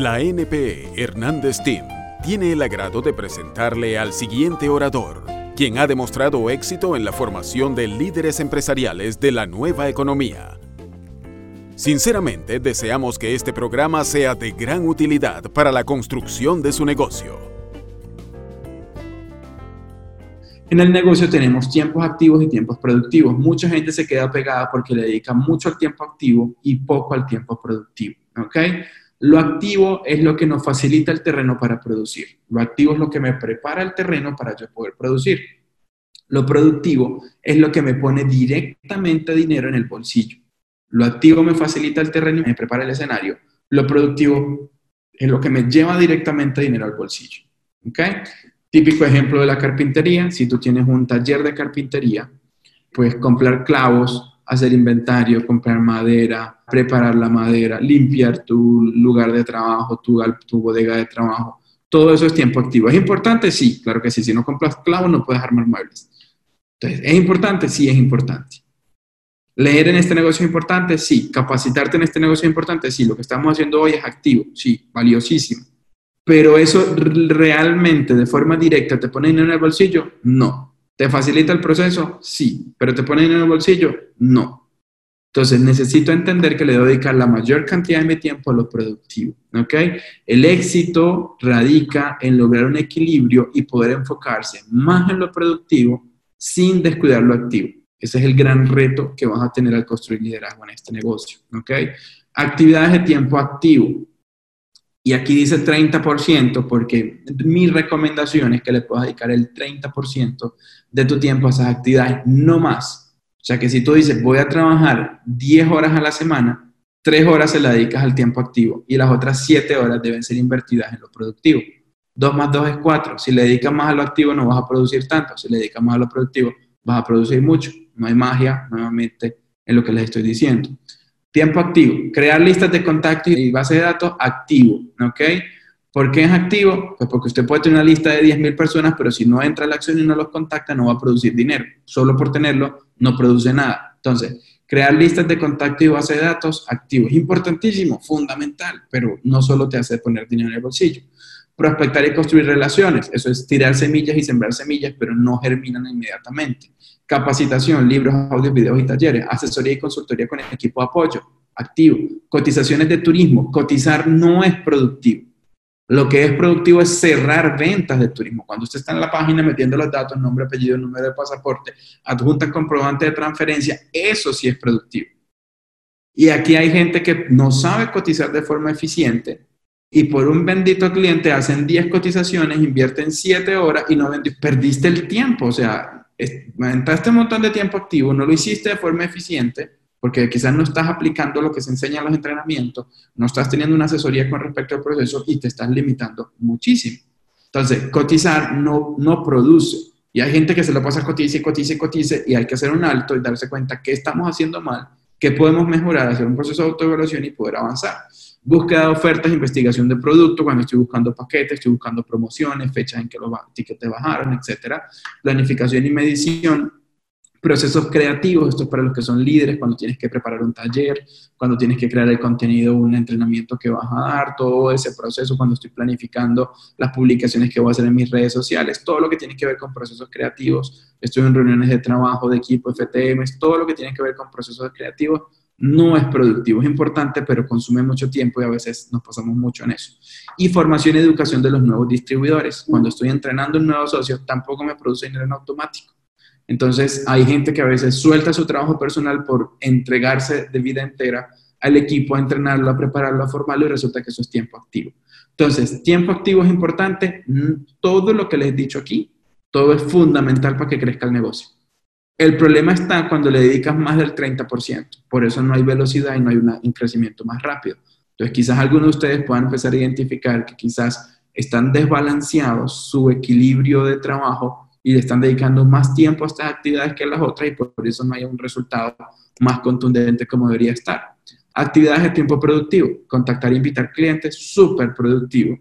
La NPE Hernández Team tiene el agrado de presentarle al siguiente orador, quien ha demostrado éxito en la formación de líderes empresariales de la nueva economía. Sinceramente, deseamos que este programa sea de gran utilidad para la construcción de su negocio. En el negocio tenemos tiempos activos y tiempos productivos. Mucha gente se queda pegada porque le dedica mucho al tiempo activo y poco al tiempo productivo. ¿ok?, lo activo es lo que nos facilita el terreno para producir. Lo activo es lo que me prepara el terreno para yo poder producir. Lo productivo es lo que me pone directamente dinero en el bolsillo. Lo activo me facilita el terreno y me prepara el escenario. Lo productivo es lo que me lleva directamente dinero al bolsillo. ¿Ok? Típico ejemplo de la carpintería. Si tú tienes un taller de carpintería, puedes comprar clavos, hacer inventario, comprar madera, preparar la madera, limpiar tu lugar de trabajo, tu, tu bodega de trabajo. Todo eso es tiempo activo. ¿Es importante? Sí, claro que sí. Si no compras clavos, no puedes armar muebles. Entonces, ¿es importante? Sí, es importante. ¿Leer en este negocio es importante? Sí. ¿Capacitarte en este negocio es importante? Sí. Lo que estamos haciendo hoy es activo. Sí, valiosísimo. Pero eso realmente, de forma directa, ¿te pone dinero en el bolsillo? No. ¿Te facilita el proceso? Sí, pero ¿te pone en el bolsillo? No. Entonces necesito entender que le debo dedicar la mayor cantidad de mi tiempo a lo productivo. ¿ok? El éxito radica en lograr un equilibrio y poder enfocarse más en lo productivo sin descuidar lo activo. Ese es el gran reto que vas a tener al construir liderazgo en este negocio. ¿ok? Actividades de tiempo activo. Y aquí dice 30% porque mi recomendación es que le puedas dedicar el 30% de tu tiempo a esas actividades, no más. O sea que si tú dices, voy a trabajar 10 horas a la semana, 3 horas se la dedicas al tiempo activo y las otras 7 horas deben ser invertidas en lo productivo. 2 más 2 es 4. Si le dedicas más a lo activo no vas a producir tanto. Si le dedicas más a lo productivo vas a producir mucho. No hay magia, nuevamente, en lo que les estoy diciendo. Tiempo activo. Crear listas de contacto y base de datos activo. ¿Ok? ¿Por qué es activo? Pues porque usted puede tener una lista de 10.000 personas, pero si no entra a la acción y no los contacta, no va a producir dinero. Solo por tenerlo, no produce nada. Entonces, crear listas de contacto y base de datos activo es importantísimo, fundamental, pero no solo te hace poner dinero en el bolsillo. Prospectar y construir relaciones, eso es tirar semillas y sembrar semillas, pero no germinan inmediatamente. Capacitación, libros, audios, videos y talleres. Asesoría y consultoría con el equipo de apoyo, activo. Cotizaciones de turismo, cotizar no es productivo lo que es productivo es cerrar ventas de turismo. Cuando usted está en la página metiendo los datos, nombre, apellido, número de pasaporte, adjunta comprobante de transferencia, eso sí es productivo. Y aquí hay gente que no sabe cotizar de forma eficiente y por un bendito cliente hacen 10 cotizaciones, invierten 7 horas y no perdiste el tiempo. O sea, entraste un montón de tiempo activo, no lo hiciste de forma eficiente porque quizás no estás aplicando lo que se enseña en los entrenamientos, no estás teniendo una asesoría con respecto al proceso y te estás limitando muchísimo. Entonces, cotizar no, no produce. Y hay gente que se lo pasa cotice, cotice, cotice y hay que hacer un alto y darse cuenta qué estamos haciendo mal, qué podemos mejorar, hacer un proceso de autoevaluación y poder avanzar. Búsqueda de ofertas, investigación de producto, cuando estoy buscando paquetes, estoy buscando promociones, fechas en que los tickets bajaron, etcétera. Planificación y medición, procesos creativos, esto es para los que son líderes, cuando tienes que preparar un taller, cuando tienes que crear el contenido, un entrenamiento que vas a dar, todo ese proceso, cuando estoy planificando las publicaciones que voy a hacer en mis redes sociales, todo lo que tiene que ver con procesos creativos, estoy en reuniones de trabajo, de equipo, FTM, todo lo que tiene que ver con procesos creativos no es productivo, es importante, pero consume mucho tiempo y a veces nos pasamos mucho en eso. Y formación y educación de los nuevos distribuidores. Cuando estoy entrenando un nuevo socio, tampoco me produce dinero en automático entonces, hay gente que a veces suelta su trabajo personal por entregarse de vida entera al equipo, a entrenarlo, a prepararlo, a formarlo y resulta que eso es tiempo activo. Entonces, tiempo activo es importante. Mm, todo lo que les he dicho aquí, todo es fundamental para que crezca el negocio. El problema está cuando le dedicas más del 30%. Por eso no hay velocidad y no hay un crecimiento más rápido. Entonces, quizás algunos de ustedes puedan empezar a identificar que quizás están desbalanceados su equilibrio de trabajo y le están dedicando más tiempo a estas actividades que a las otras y por eso no hay un resultado más contundente como debería estar. Actividades de tiempo productivo, contactar e invitar clientes, súper productivo.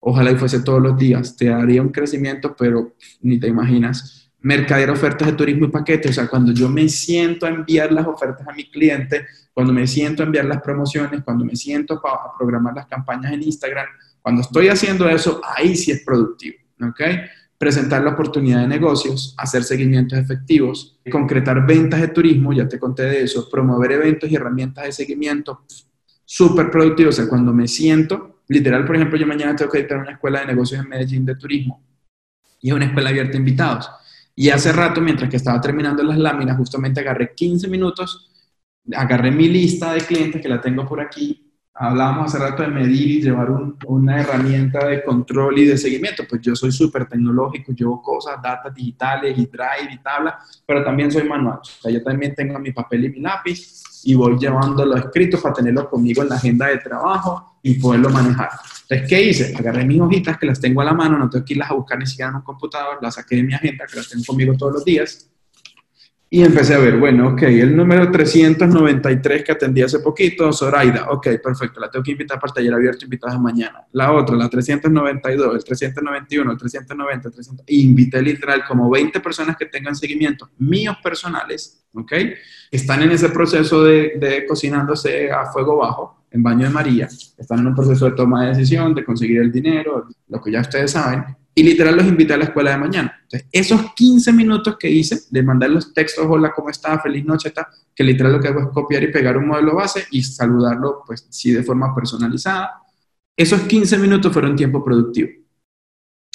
Ojalá y fuese todos los días, te daría un crecimiento, pero ni te imaginas mercader ofertas de turismo y paquetes, o sea, cuando yo me siento a enviar las ofertas a mi cliente, cuando me siento a enviar las promociones, cuando me siento a programar las campañas en Instagram, cuando estoy haciendo eso, ahí sí es productivo, ¿ok? Presentar la oportunidad de negocios, hacer seguimientos efectivos, concretar ventas de turismo, ya te conté de eso, promover eventos y herramientas de seguimiento, súper productivo, o sea, cuando me siento, literal, por ejemplo, yo mañana tengo que editar una escuela de negocios en Medellín de turismo y es una escuela abierta a invitados y hace rato, mientras que estaba terminando las láminas, justamente agarré 15 minutos, agarré mi lista de clientes que la tengo por aquí. Hablábamos hace rato de medir y llevar una herramienta de control y de seguimiento. Pues yo soy súper tecnológico, llevo cosas, datos digitales y drive y tabla, pero también soy manual. O sea, yo también tengo mi papel y mi lápiz y voy llevándolo escrito para tenerlo conmigo en la agenda de trabajo y poderlo manejar. Entonces, ¿qué hice? Agarré mis hojitas que las tengo a la mano, no tengo que irlas a buscar ni siquiera en un computador, las saqué de mi agenda, que las tengo conmigo todos los días, y empecé a ver, bueno, ok, el número 393 que atendí hace poquito, Zoraida, ok, perfecto, la tengo que invitar para el taller abierto, invitadas mañana. La otra, la 392, el 391, el 390, el 300, invité literal como 20 personas que tengan seguimiento, míos personales, ok, están en ese proceso de, de cocinándose a fuego bajo, en baño de María, están en un proceso de toma de decisión, de conseguir el dinero, lo que ya ustedes saben, y literal los invité a la escuela de mañana. Entonces, esos 15 minutos que hice de mandar los textos, hola, ¿cómo está? Feliz noche, está, que literal lo que hago es copiar y pegar un modelo base y saludarlo, pues sí, de forma personalizada. Esos 15 minutos fueron tiempo productivo.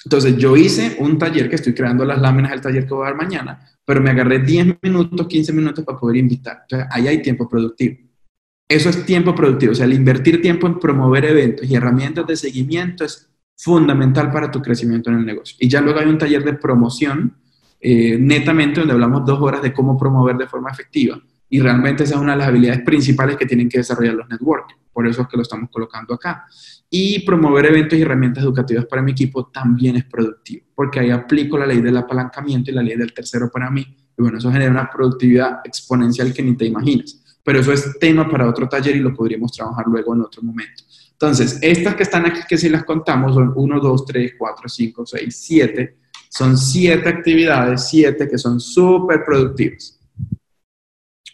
Entonces, yo hice un taller que estoy creando las láminas del taller que voy a dar mañana, pero me agarré 10 minutos, 15 minutos para poder invitar. Entonces, ahí hay tiempo productivo. Eso es tiempo productivo, o sea, el invertir tiempo en promover eventos y herramientas de seguimiento es fundamental para tu crecimiento en el negocio. Y ya luego hay un taller de promoción, eh, netamente, donde hablamos dos horas de cómo promover de forma efectiva. Y realmente esa es una de las habilidades principales que tienen que desarrollar los networks. Por eso es que lo estamos colocando acá. Y promover eventos y herramientas educativas para mi equipo también es productivo, porque ahí aplico la ley del apalancamiento y la ley del tercero para mí. Y bueno, eso genera una productividad exponencial que ni te imaginas pero eso es tema para otro taller y lo podríamos trabajar luego en otro momento. Entonces, estas que están aquí, que si las contamos, son 1, 2, 3, 4, 5, 6, 7. Son 7 actividades, 7 que son súper productivas.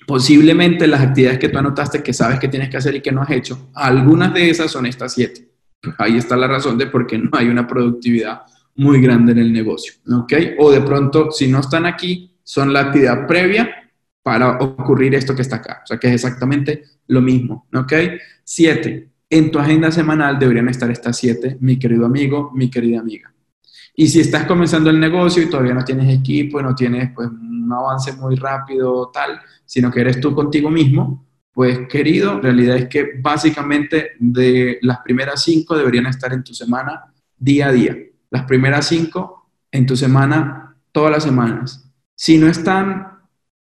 Posiblemente las actividades que tú anotaste que sabes que tienes que hacer y que no has hecho, algunas de esas son estas 7. Pues ahí está la razón de por qué no hay una productividad muy grande en el negocio. ¿Ok? O de pronto, si no están aquí, son la actividad previa para ocurrir esto que está acá. O sea, que es exactamente lo mismo. ¿Ok? Siete. En tu agenda semanal deberían estar estas siete, mi querido amigo, mi querida amiga. Y si estás comenzando el negocio y todavía no tienes equipo, no tienes pues, un avance muy rápido tal, sino que eres tú contigo mismo, pues querido, la realidad es que básicamente de las primeras cinco deberían estar en tu semana día a día. Las primeras cinco en tu semana todas las semanas. Si no están,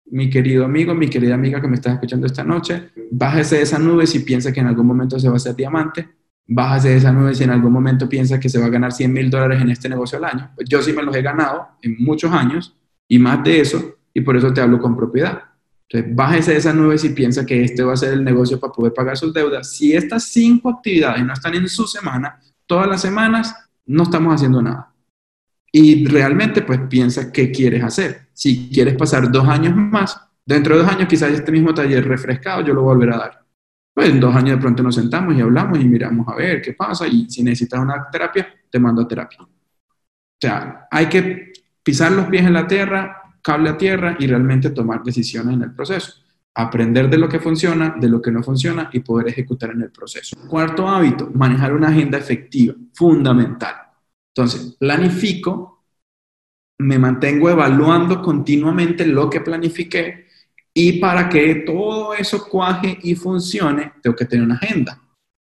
mi querido amigo, mi querida amiga que me estás escuchando esta noche, bájese de esa nube si piensa que en algún momento se va a hacer diamante, bájese de esa nube si en algún momento piensa que se va a ganar 100 mil dólares en este negocio al año. Yo sí me los he ganado en muchos años y más de eso, y por eso te hablo con propiedad. Entonces, bájese de esa nube si piensa que este va a ser el negocio para poder pagar sus deudas. Si estas cinco actividades no están en su semana, todas las semanas, no estamos haciendo nada. Y realmente, pues piensa qué quieres hacer. Si quieres pasar dos años más, dentro de dos años quizás este mismo taller refrescado yo lo volveré a dar. Pues en dos años de pronto nos sentamos y hablamos y miramos a ver qué pasa y si necesitas una terapia, te mando a terapia. O sea, hay que pisar los pies en la tierra, cable a tierra y realmente tomar decisiones en el proceso. Aprender de lo que funciona, de lo que no funciona y poder ejecutar en el proceso. Cuarto hábito, manejar una agenda efectiva, fundamental. Entonces, planifico, me mantengo evaluando continuamente lo que planifiqué y para que todo eso cuaje y funcione, tengo que tener una agenda.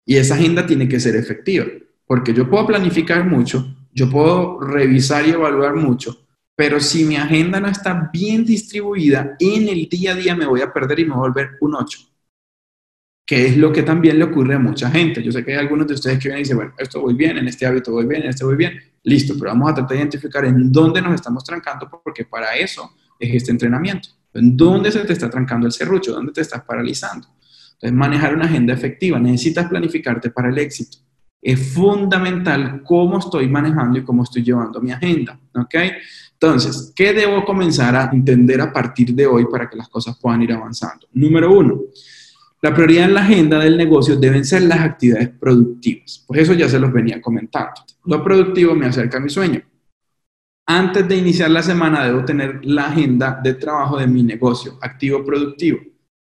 Y esa agenda tiene que ser efectiva, porque yo puedo planificar mucho, yo puedo revisar y evaluar mucho, pero si mi agenda no está bien distribuida, en el día a día me voy a perder y me voy a volver un 8 que es lo que también le ocurre a mucha gente. Yo sé que hay algunos de ustedes que vienen y dicen, bueno, esto voy bien, en este hábito voy bien, en este voy bien, listo, pero vamos a tratar de identificar en dónde nos estamos trancando, porque para eso es este entrenamiento. ¿En dónde se te está trancando el serrucho? ¿Dónde te estás paralizando? Entonces, manejar una agenda efectiva, necesitas planificarte para el éxito. Es fundamental cómo estoy manejando y cómo estoy llevando mi agenda, ¿ok? Entonces, ¿qué debo comenzar a entender a partir de hoy para que las cosas puedan ir avanzando? Número uno, la prioridad en la agenda del negocio deben ser las actividades productivas. Pues eso ya se los venía comentando. Lo productivo me acerca a mi sueño. Antes de iniciar la semana debo tener la agenda de trabajo de mi negocio, activo productivo.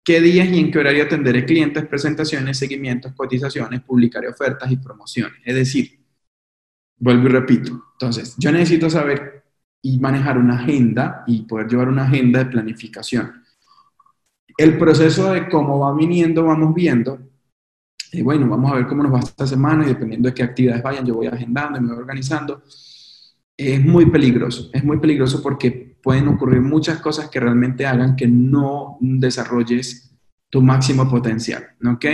¿Qué días y en qué horario atenderé clientes, presentaciones, seguimientos, cotizaciones, publicaré ofertas y promociones? Es decir, vuelvo y repito. Entonces, yo necesito saber y manejar una agenda y poder llevar una agenda de planificación. El proceso de cómo va viniendo, vamos viendo. Y bueno, vamos a ver cómo nos va esta semana y dependiendo de qué actividades vayan, yo voy agendando y me voy organizando. Es muy peligroso, es muy peligroso porque pueden ocurrir muchas cosas que realmente hagan que no desarrolles tu máximo potencial, ¿ok?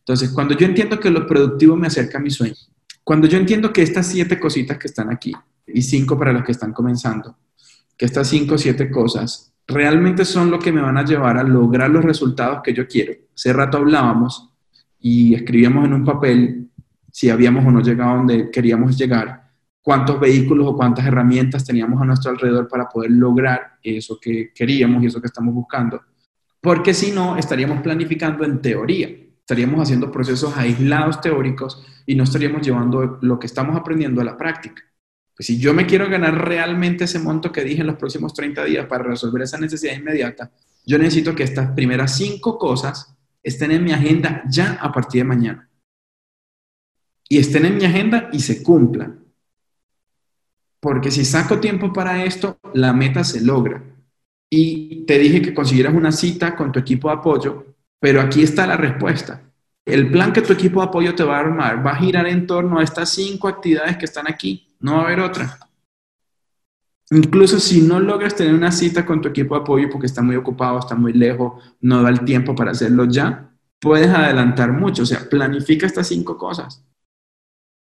Entonces, cuando yo entiendo que lo productivo me acerca a mi sueño, cuando yo entiendo que estas siete cositas que están aquí, y cinco para los que están comenzando, que estas cinco o siete cosas realmente son lo que me van a llevar a lograr los resultados que yo quiero. Hace rato hablábamos y escribíamos en un papel si habíamos o no llegado donde queríamos llegar cuántos vehículos o cuántas herramientas teníamos a nuestro alrededor para poder lograr eso que queríamos y eso que estamos buscando. Porque si no, estaríamos planificando en teoría, estaríamos haciendo procesos aislados teóricos y no estaríamos llevando lo que estamos aprendiendo a la práctica. Pues si yo me quiero ganar realmente ese monto que dije en los próximos 30 días para resolver esa necesidad inmediata, yo necesito que estas primeras cinco cosas estén en mi agenda ya a partir de mañana. Y estén en mi agenda y se cumplan. Porque si saco tiempo para esto, la meta se logra. Y te dije que consiguieras una cita con tu equipo de apoyo, pero aquí está la respuesta. El plan que tu equipo de apoyo te va a armar va a girar en torno a estas cinco actividades que están aquí. No va a haber otra. Incluso si no logras tener una cita con tu equipo de apoyo porque está muy ocupado, está muy lejos, no da el tiempo para hacerlo ya, puedes adelantar mucho. O sea, planifica estas cinco cosas.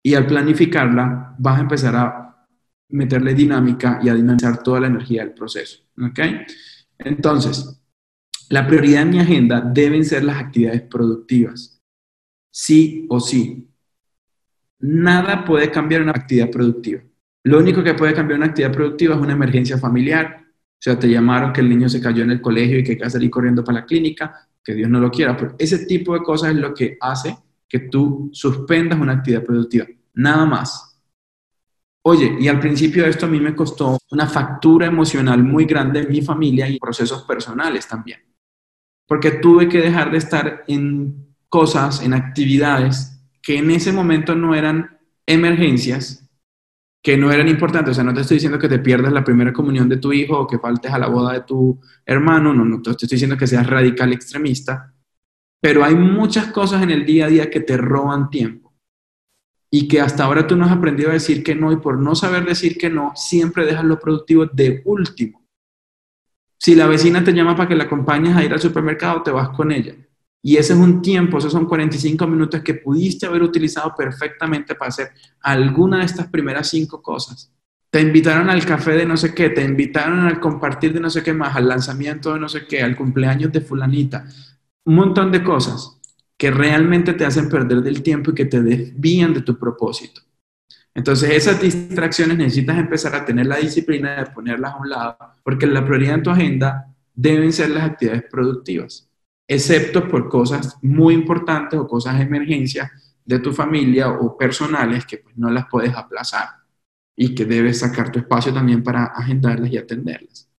Y al planificarla, vas a empezar a meterle dinámica y a dinamizar toda la energía del proceso. ¿Ok? Entonces, la prioridad en mi agenda deben ser las actividades productivas. Sí o sí. Nada puede cambiar una actividad productiva. Lo único que puede cambiar una actividad productiva es una emergencia familiar. O sea, te llamaron que el niño se cayó en el colegio y que hay que salir corriendo para la clínica, que Dios no lo quiera. Pero ese tipo de cosas es lo que hace que tú suspendas una actividad productiva. Nada más. Oye, y al principio de esto a mí me costó una factura emocional muy grande en mi familia y procesos personales también. Porque tuve que dejar de estar en cosas, en actividades que en ese momento no eran emergencias, que no eran importantes. O sea, no te estoy diciendo que te pierdas la primera comunión de tu hijo o que faltes a la boda de tu hermano, no, no te estoy diciendo que seas radical extremista, pero hay muchas cosas en el día a día que te roban tiempo y que hasta ahora tú no has aprendido a decir que no y por no saber decir que no, siempre dejas lo productivo de último. Si la vecina te llama para que la acompañes a ir al supermercado, te vas con ella. Y ese es un tiempo, esos son 45 minutos que pudiste haber utilizado perfectamente para hacer alguna de estas primeras cinco cosas. Te invitaron al café de no sé qué, te invitaron al compartir de no sé qué más, al lanzamiento de no sé qué, al cumpleaños de fulanita, un montón de cosas que realmente te hacen perder del tiempo y que te desvían de tu propósito. Entonces, esas distracciones necesitas empezar a tener la disciplina de ponerlas a un lado, porque la prioridad en tu agenda deben ser las actividades productivas, excepto por cosas muy importantes o cosas de emergencia de tu familia o personales que pues, no las puedes aplazar y que debes sacar tu espacio también para agendarlas y atenderlas.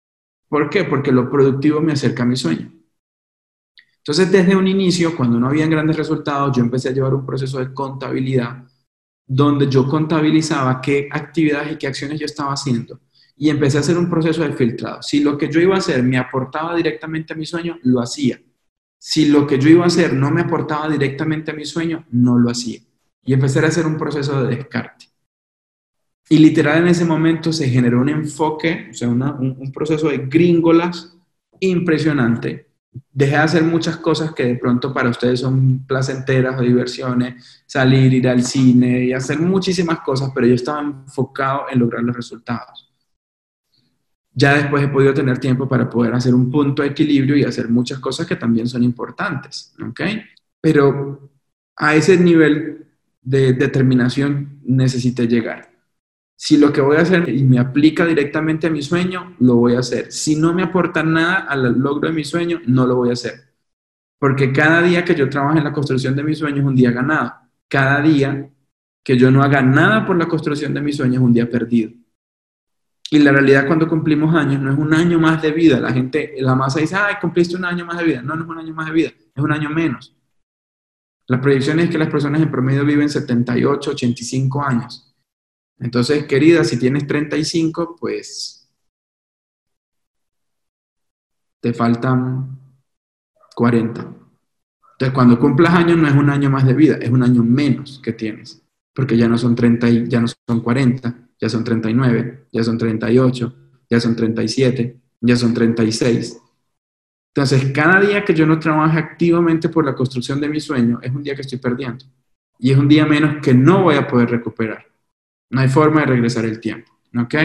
¿Por qué? Porque lo productivo me acerca a mi sueño. Entonces, desde un inicio, cuando no habían grandes resultados, yo empecé a llevar un proceso de contabilidad donde yo contabilizaba qué actividades y qué acciones yo estaba haciendo y empecé a hacer un proceso de filtrado. Si lo que yo iba a hacer me aportaba directamente a mi sueño, lo hacía. Si lo que yo iba a hacer no me aportaba directamente a mi sueño, no lo hacía. Y empecé a hacer un proceso de descarte. Y literal en ese momento se generó un enfoque, o sea, un, un proceso de gringolas impresionante dejé de hacer muchas cosas que de pronto para ustedes son placenteras o diversiones, salir, ir al cine y hacer muchísimas cosas, pero yo estaba enfocado en lograr los resultados. Ya después he podido tener tiempo para poder hacer un punto de equilibrio y hacer muchas cosas que también son importantes, ¿ok? Pero a ese nivel de determinación necesité llegar. Si lo que voy a hacer y me aplica directamente a mi sueño, lo voy a hacer. Si no me aporta nada al logro de mi sueño, no lo voy a hacer. Porque cada día que yo trabajo en la construcción de mi sueño es un día ganado. Cada día que yo no haga nada por la construcción de mi sueño es un día perdido. Y la realidad cuando cumplimos años no es un año más de vida. La gente, la masa dice, ay, cumpliste un año más de vida. No, no es un año más de vida, es un año menos. La proyección es que las personas en promedio viven 78, 85 años. Entonces, querida, si tienes 35, pues te faltan 40. Entonces, cuando cumplas años no es un año más de vida, es un año menos que tienes, porque ya no son 30, ya no son 40, ya son 39, ya son 38, ya son 37, ya son 36. Entonces, cada día que yo no trabaje activamente por la construcción de mi sueño, es un día que estoy perdiendo. Y es un día menos que no voy a poder recuperar. No hay forma de regresar el tiempo. ¿Ok?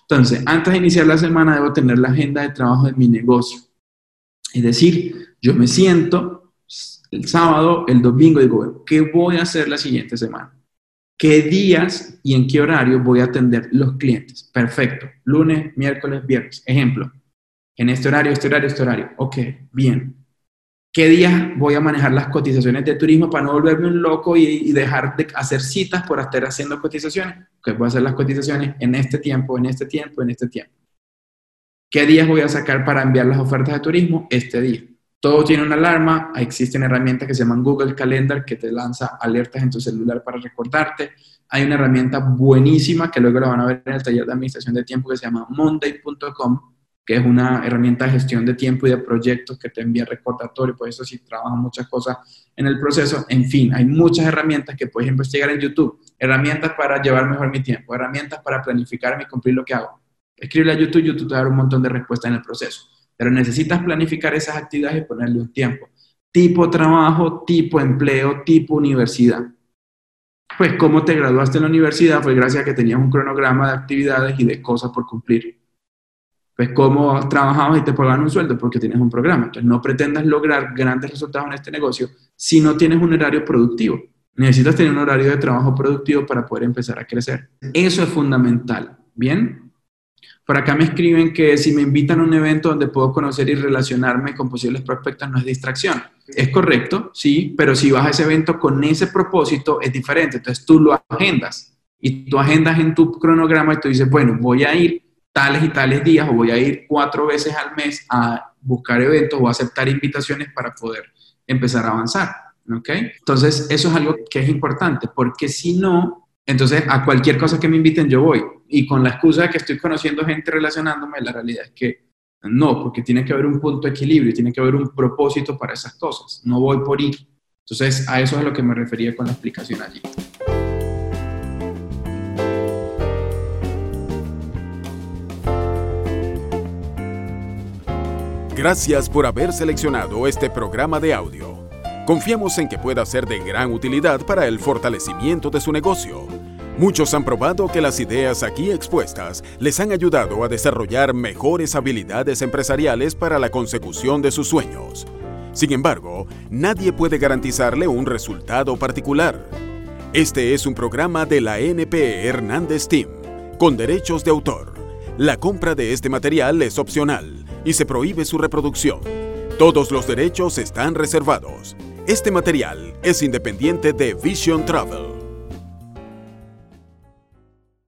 Entonces, antes de iniciar la semana, debo tener la agenda de trabajo de mi negocio. Es decir, yo me siento el sábado, el domingo, digo, ¿qué voy a hacer la siguiente semana? ¿Qué días y en qué horario voy a atender los clientes? Perfecto. Lunes, miércoles, viernes. Ejemplo. En este horario, este horario, este horario. Ok, bien. ¿Qué días voy a manejar las cotizaciones de turismo para no volverme un loco y, dejar de hacer citas por estar haciendo cotizaciones? Que voy a hacer las cotizaciones en este tiempo, en este tiempo, en este tiempo. ¿Qué días voy a sacar para enviar las ofertas de turismo? Este día. Todo tiene una alarma, existen herramientas que se llaman Google Calendar que te lanza alertas en tu celular para recordarte. Hay una herramienta buenísima que luego la van a ver en el taller de administración de tiempo que se llama monday.com, que es una herramienta de gestión de tiempo y de proyectos que te envía recordatorio, por eso sí trabajan muchas cosas en el proceso. En fin, hay muchas herramientas que puedes investigar en YouTube. Herramientas para llevar mejor mi tiempo, herramientas para planificar y cumplir lo que hago. Escribe a YouTube, YouTube te va a dar un montón de respuestas en el proceso. Pero necesitas planificar esas actividades y ponerle un tiempo. Tipo trabajo, tipo empleo, tipo universidad. Pues cómo te graduaste en la universidad fue gracias a que tenías un cronograma de actividades y de cosas por cumplir. Pues cómo trabajabas y te pagaban un sueldo porque tienes un programa. Entonces no pretendas lograr grandes resultados en este negocio si no tienes un horario productivo. Necesitas tener un horario de trabajo productivo para poder empezar a crecer. Eso es fundamental. ¿Bien? Por acá me escriben que si me invitan a un evento donde puedo conocer y relacionarme con posibles prospectos no es distracción. Es correcto, sí, pero si vas a ese evento con ese propósito es diferente. Entonces tú lo agendas y tú agendas en tu cronograma y tú dices, bueno, voy a ir tales y tales días o voy a ir cuatro veces al mes a buscar eventos o aceptar invitaciones para poder empezar a avanzar. ¿Ok? Entonces, eso es algo que es importante, porque si no, entonces, a cualquier cosa que me inviten, yo voy. Y con la excusa de que estoy conociendo gente relacionándome, la realidad es que no, porque tiene que haber un punto de equilibrio, tiene que haber un propósito para esas cosas. No voy por ir. Entonces, a eso es a lo que me refería con la explicación allí. Gracias por haber seleccionado este programa de audio. Confiamos en que pueda ser de gran utilidad para el fortalecimiento de su negocio. Muchos han probado que las ideas aquí expuestas les han ayudado a desarrollar mejores habilidades empresariales para la consecución de sus sueños. Sin embargo, nadie puede garantizarle un resultado particular. Este es un programa de la NP Hernández Team, con derechos de autor. La compra de este material es opcional y se prohíbe su reproducción. Todos los derechos están reservados. Este material es independiente de Vision Travel.